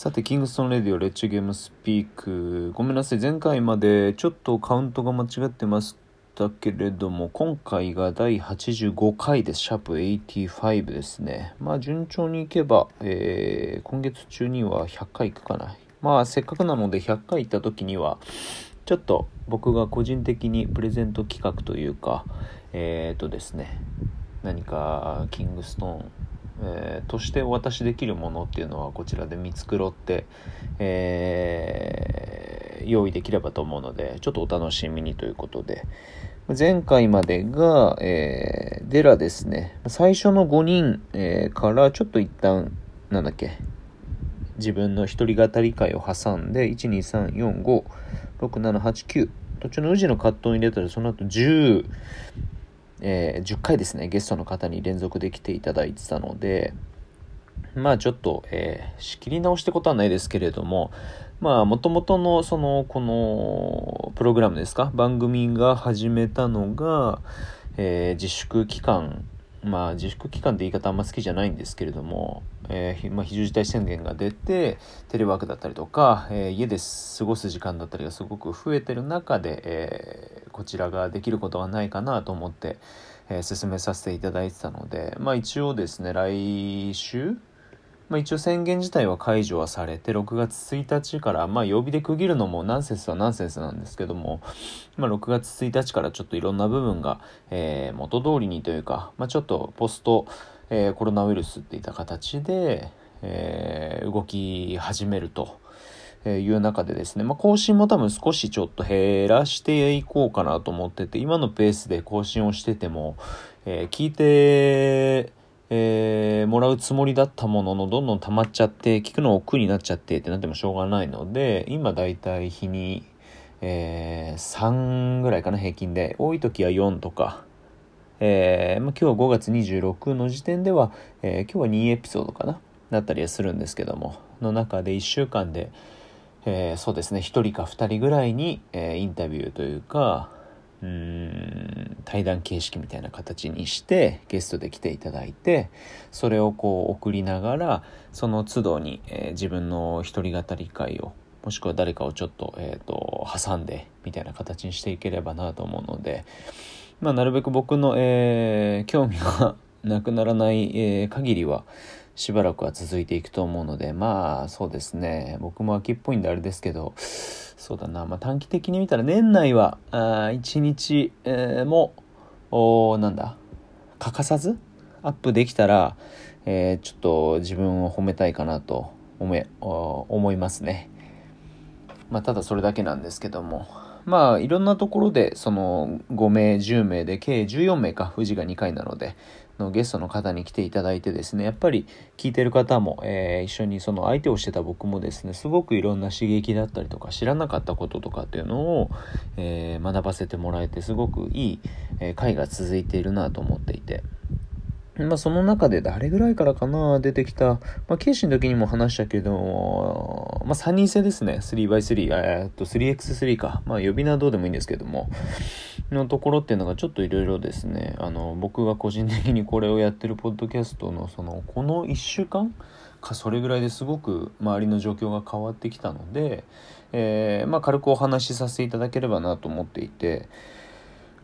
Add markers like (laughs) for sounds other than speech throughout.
さて、キングストンレディオ、レッチゲームスピーク。ごめんなさい、前回までちょっとカウントが間違ってましたけれども、今回が第85回です。シャープ85ですね。まあ、順調にいけば、えー、今月中には100回いくかな。まあ、せっかくなので100回行った時には、ちょっと僕が個人的にプレゼント企画というか、えっ、ー、とですね、何かキングストーンえー、としてお渡しできるものっていうのはこちらで見繕って、えー、用意できればと思うのでちょっとお楽しみにということで。前回までが、えー、デラですね。最初の5人、えー、からちょっと一旦なんだっけ自分の一人語り会を挟んで123456789途中の宇治の葛藤に入れたらその後10えー、10回ですね、ゲストの方に連続で来ていただいてたので、まあちょっと、えー、仕切り直してことはないですけれども、まあもともとのその、このプログラムですか、番組が始めたのが、えー、自粛期間まあ、自粛期間って言い方あんま好きじゃないんですけれども、えーまあ、非常事態宣言が出てテレワークだったりとか、えー、家で過ごす時間だったりがすごく増えてる中で、えー、こちらができることはないかなと思って、えー、進めさせていただいてたので、まあ、一応ですね来週まあ、一応宣言自体は解除はされて、6月1日から、まあ、曜日で区切るのもナンセンスはナンセンスなんですけども、まあ、6月1日からちょっといろんな部分が、えー、元通りにというか、まあ、ちょっとポスト、えー、コロナウイルスっていった形で、えー、動き始めると。いう中でですね、まあ、更新も多分少しちょっと減らしていこうかなと思ってて、今のペースで更新をしてても、えー、聞いてえー、もらうつもりだったものの、どんどん溜まっちゃって、聞くの億劫になっちゃってってなってもしょうがないので、今だいたい日に、えー、3ぐらいかな、平均で。多い時は4とか。えー、まあ、今日は5月26の時点では、えー、今日は2エピソードかな、だったりはするんですけども、の中で1週間で、えー、そうですね、1人か2人ぐらいに、えインタビューというか、対談形式みたいな形にしてゲストで来ていただいてそれをこう送りながらその都度に、えー、自分の一人語り会をもしくは誰かをちょっと,、えーと、挟んでみたいな形にしていければなと思うので、まあ、なるべく僕の、えー、興味がなくならない、えー、限りはしばらくは続いていくと思うのでまあそうですね僕も秋っぽいんであれですけどそうだな、まあ、短期的に見たら年内はあ1日、えー、もおなんだ欠かさずアップできたら、えー、ちょっと自分を褒めたいかなと思え思いますね。まあ、ただそれだけなんですけども。まあいろんなところでその5名10名で計14名か富士が2回なのでのゲストの方に来ていただいてですねやっぱり聞いてる方も、えー、一緒にその相手をしてた僕もですねすごくいろんな刺激だったりとか知らなかったこととかっていうのを、えー、学ばせてもらえてすごくいい、えー、回が続いているなと思っていて。まあ、その中で誰ぐらいからかな、出てきた、まあ、ケイシの時にも話したけど、まあ、3人制ですね。3x3、えっと、3x3 か。まあ、呼び名どうでもいいんですけども、のところっていうのがちょっといろいろですね、あの、僕が個人的にこれをやってるポッドキャストの、その、この1週間か、それぐらいですごく周りの状況が変わってきたので、えー、まあ、軽くお話しさせていただければなと思っていて、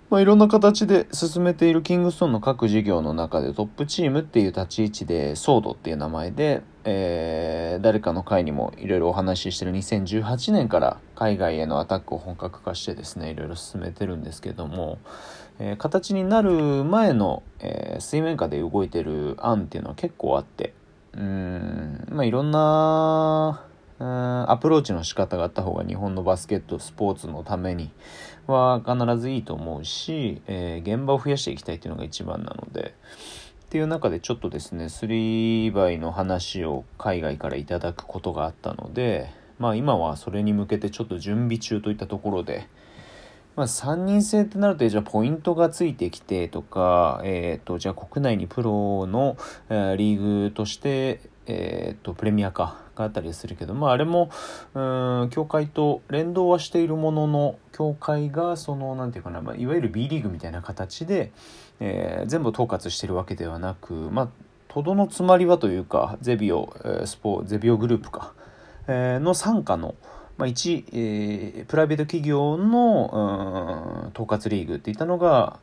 まあ、いろんな形で進めているキングストーンの各事業の中でトップチームっていう立ち位置でソードっていう名前で、えー、誰かの会にもいろいろお話ししてる2018年から海外へのアタックを本格化してですねいろいろ進めてるんですけども、えー、形になる前の、えー、水面下で動いてる案っていうのは結構あってうんまあいろんなアプローチの仕方があった方が日本のバスケットスポーツのためには必ずいいと思うし、えー、現場を増やしていきたいっていうのが一番なので。っていう中でちょっとですね3バイの話を海外からいただくことがあったのでまあ今はそれに向けてちょっと準備中といったところでまあ、3人制ってなると、じゃあポイントがついてきてとか、えっ、ー、と、じゃあ国内にプロの、えー、リーグとして、えっ、ー、と、プレミアか、があったりするけど、まあ、あれも、うん、協会と連動はしているものの、協会が、その、なんていうかな、まあ、いわゆる B リーグみたいな形で、えー、全部統括してるわけではなく、まあ、とどのつまりはというか、ゼビオ、えー、スポゼビオグループか、えー、の傘下の、まあ、一、えー、プライベート企業の、統括リーグっていったのが、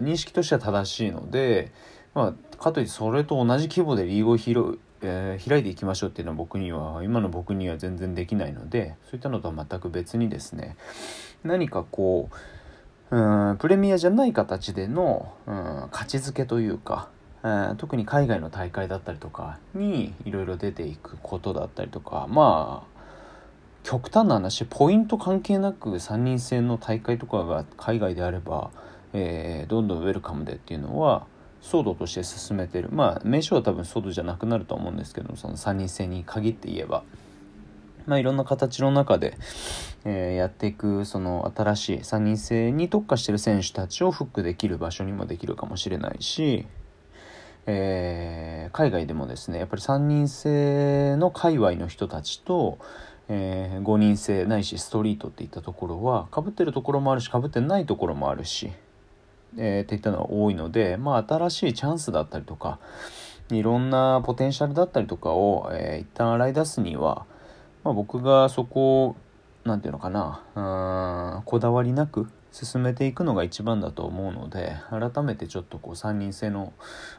認識としては正しいので、まあ、かといってそれと同じ規模でリーグを広えー、開いていきましょうっていうのは僕には今の僕には全然できないのでそういったのとは全く別にですね何かこううんプレミアじゃない形でのうん価値づけというか、え、特に海外の大会だったりとかにいろいろ出ていくことだったりとかまあ極端な話ポイント関係なく3人制の大会とかが海外であれば、えー、どんどんウェルカムでっていうのはソードとして進めてるまあ名称は多分ソードじゃなくなると思うんですけどその3人制に限って言えば。まあ、いろんな形の中で、えー、やっていくその新しい3人制に特化してる選手たちをフックできる場所にもできるかもしれないし、えー、海外でもですねやっぱり3人制の界隈の人たちと、えー、5人制ないしストリートっていったところはかぶってるところもあるしかぶってないところもあるしえー、っていったのは多いので、まあ、新しいチャンスだったりとか、いろんなポテンシャルだったりとかを、えー、一旦洗い出すには、まあ、僕がそこを、なんていうのかな、うん、こだわりなく進めていくのが一番だと思うので、改めてちょっとこう、3人制の、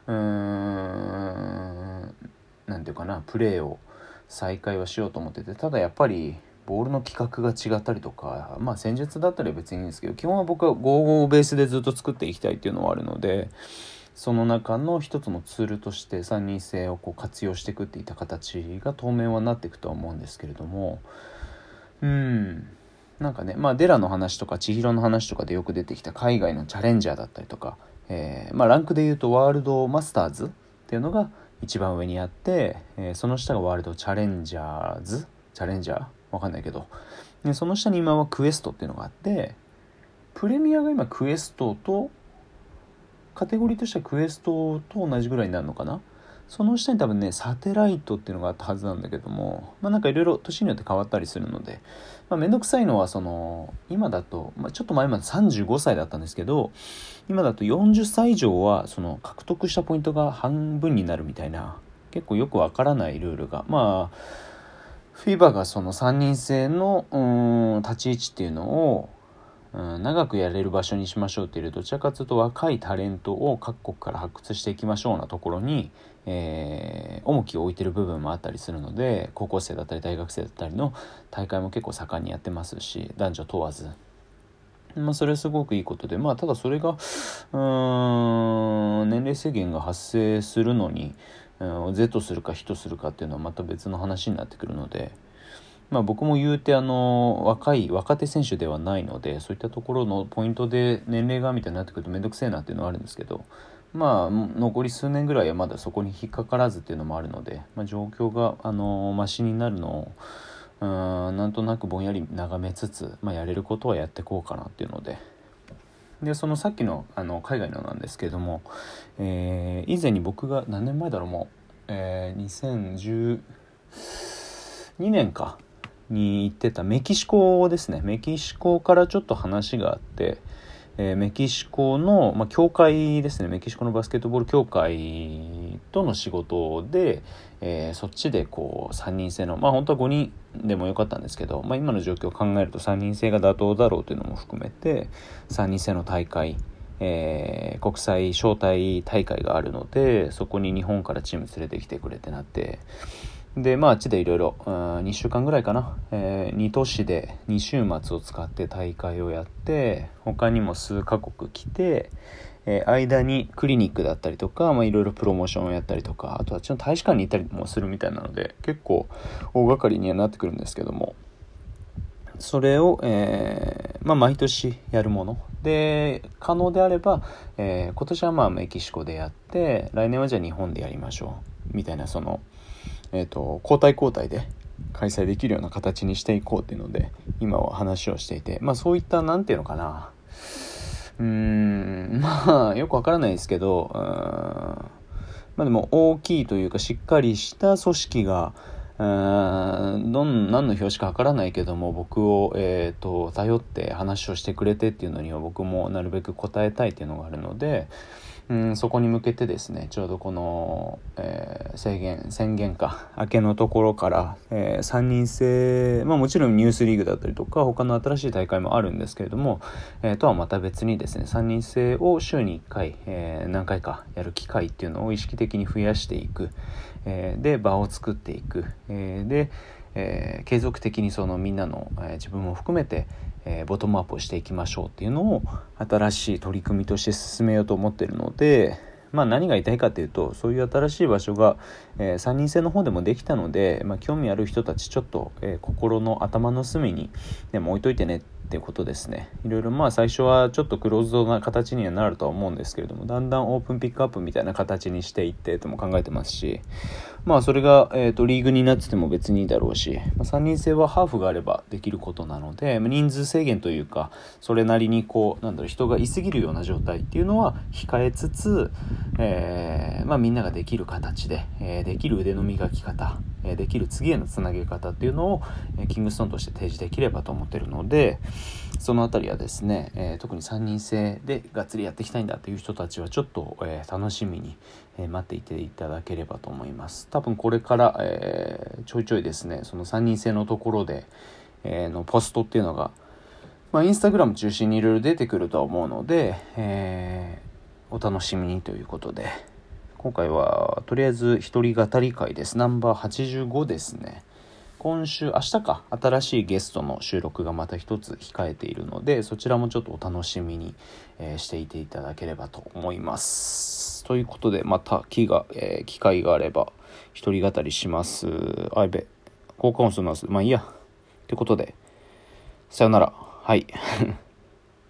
うーん、なんていうかな、プレーを再開はしようと思ってて、ただやっぱり、ボールの規格が違ったりとか、まあ戦術だったら別にいいんですけど、基本は僕は55をベースでずっと作っていきたいっていうのはあるので、その中の一つのツールとして3人制をこう活用していくっていった形が当面はなっていくとは思うんですけれども、うん、なんかね、まあデラの話とか千尋の話とかでよく出てきた海外のチャレンジャーだったりとか、えー、まあランクで言うとワールドマスターズっていうのが一番上にあって、えー、その下がワールドチャレンジャーズ？チャレンジャー？わかんないけど。で、その下に今はクエストっていうのがあって、プレミアが今クエストと、カテゴリーとしてはクエストと同じぐらいになるのかな？その下に多分ね、サテライトっていうのがあったはずなんだけども、まあなんかいろいろ年によって変わったりするので、まあめんどくさいのはその、今だと、まあちょっと前まで35歳だったんですけど、今だと40歳以上はその獲得したポイントが半分になるみたいな、結構よくわからないルールが、まあ、フィーバーがその3人制のうん立ち位置っていうのを、うん、長くやれる場所にしましょうっていうどちらかというと若いタレントを各国から発掘していきましょうなところに、えー、重きを置いてる部分もあったりするので高校生だったり大学生だったりの大会も結構盛んにやってますし男女問わず。まあ、それはすごくいいことで、まあ、ただそれが、うん、年齢制限が発生するのに、うん、是するか非とするかっていうのはまた別の話になってくるので、まあ、僕も言うてあの若い若手選手ではないのでそういったところのポイントで年齢がみたいになってくると面倒くせえなっていうのはあるんですけどまあ残り数年ぐらいはまだそこに引っかからずっていうのもあるので、まあ、状況があのマシになるのをうんなんとなくぼんやり眺めつつ、まあ、やれることはやっていこうかなっていうので。でそのさっきのあの海外のなんですけれども、えー、以前に僕が何年前だろうもう、えー、2012年かに行ってたメキシコですね。メキシコからちょっと話があって、えー、メキシコの、まあ、協会ですね。メキシコのバスケットボール協会との仕事で、えー、そっちでこう3人制のまあ本当は5人でもよかったんですけど、まあ、今の状況を考えると3人制が妥当だろうというのも含めて3人制の大会えー、国際招待大会があるのでそこに日本からチーム連れてきてくれってなってでまああっちでいろいろ2週間ぐらいかな、えー、2都市で2週末を使って大会をやって他にも数カ国来て、えー、間にクリニックだったりとかまあいろいろプロモーションをやったりとかあとあっちの大使館に行ったりもするみたいなので結構大掛かりにはなってくるんですけども。それを、えー、まあ、毎年やるもの。で可能であれば、えー、今年はまあメキシコでやって来年はじゃあ日本でやりましょう。みたいなその、えーと、交代交代で開催できるような形にしていこうっていうので今は話をしていてまあそういった何て言うのかな。うーんまあよくわからないですけどまあでも大きいというかしっかりした組織がうーんどん何の表紙かわからないけども僕を、えーと、頼って話をしてくれてっていうのには僕もなるべく答えたいっていうのがあるので、うん、そこに向けてですねちょうどこの、えー、制限宣言か (laughs) 明けのところから、えー、3人制、まあ、もちろんニュースリーグだったりとか他の新しい大会もあるんですけれども、えー、とはまた別にですね3人制を週に1回、えー、何回かやる機会っていうのを意識的に増やしていく、えー、で場を作っていく、えー、で、えー、継続的にそのみんなの、えー、自分も含めてえー、ボトムアップをしていきましょうっていうのを新しい取り組みとして進めようと思ってるので、まあ、何が言いたいかというとそういう新しい場所が、えー、3人制の方でもできたので、まあ、興味ある人たちちょっと、えー、心の頭の隅にでも置いといてねっていうことですね。いろいろまあ最初はちょっとクローズドな形にはなるとは思うんですけれどもだんだんオープンピックアップみたいな形にしていってとも考えてますしまあそれが、えーと、リーグになってても別にいいだろうし、まあ、3人制はハーフがあればできることなので人数制限というかそれなりにこうなんだろう人がいすぎるような状態っていうのは控えつつ、えー、まあ、みんなができる形で、えー、できる腕の磨き方、できる次へのつなげ方っていうのを、キングストーンとして提示できればと思ってるのでその辺りはですね、え特に3人制でがっつりやっていきたいんだっていう人たちはちょっと、え楽しみに、待っていていただければと思います。多分これから、えちょいちょいですねその3人制のところで、えのポストっていうのがまあ、インスタグラム中心にいろいろ出てくるとは思うので、えー、お楽しみにということで、今回はとりあえず一人語り会です。ナンバー85ですね。今週、明日か、新しいゲストの収録がまた一つ控えているので、そちらもちょっとお楽しみに、えー、していていただければと思います。ということで、また機が、えー、機会があれば、一人語りします。あいべ、効果音するのは、まあいいや。ということで、さよなら。はい。(laughs)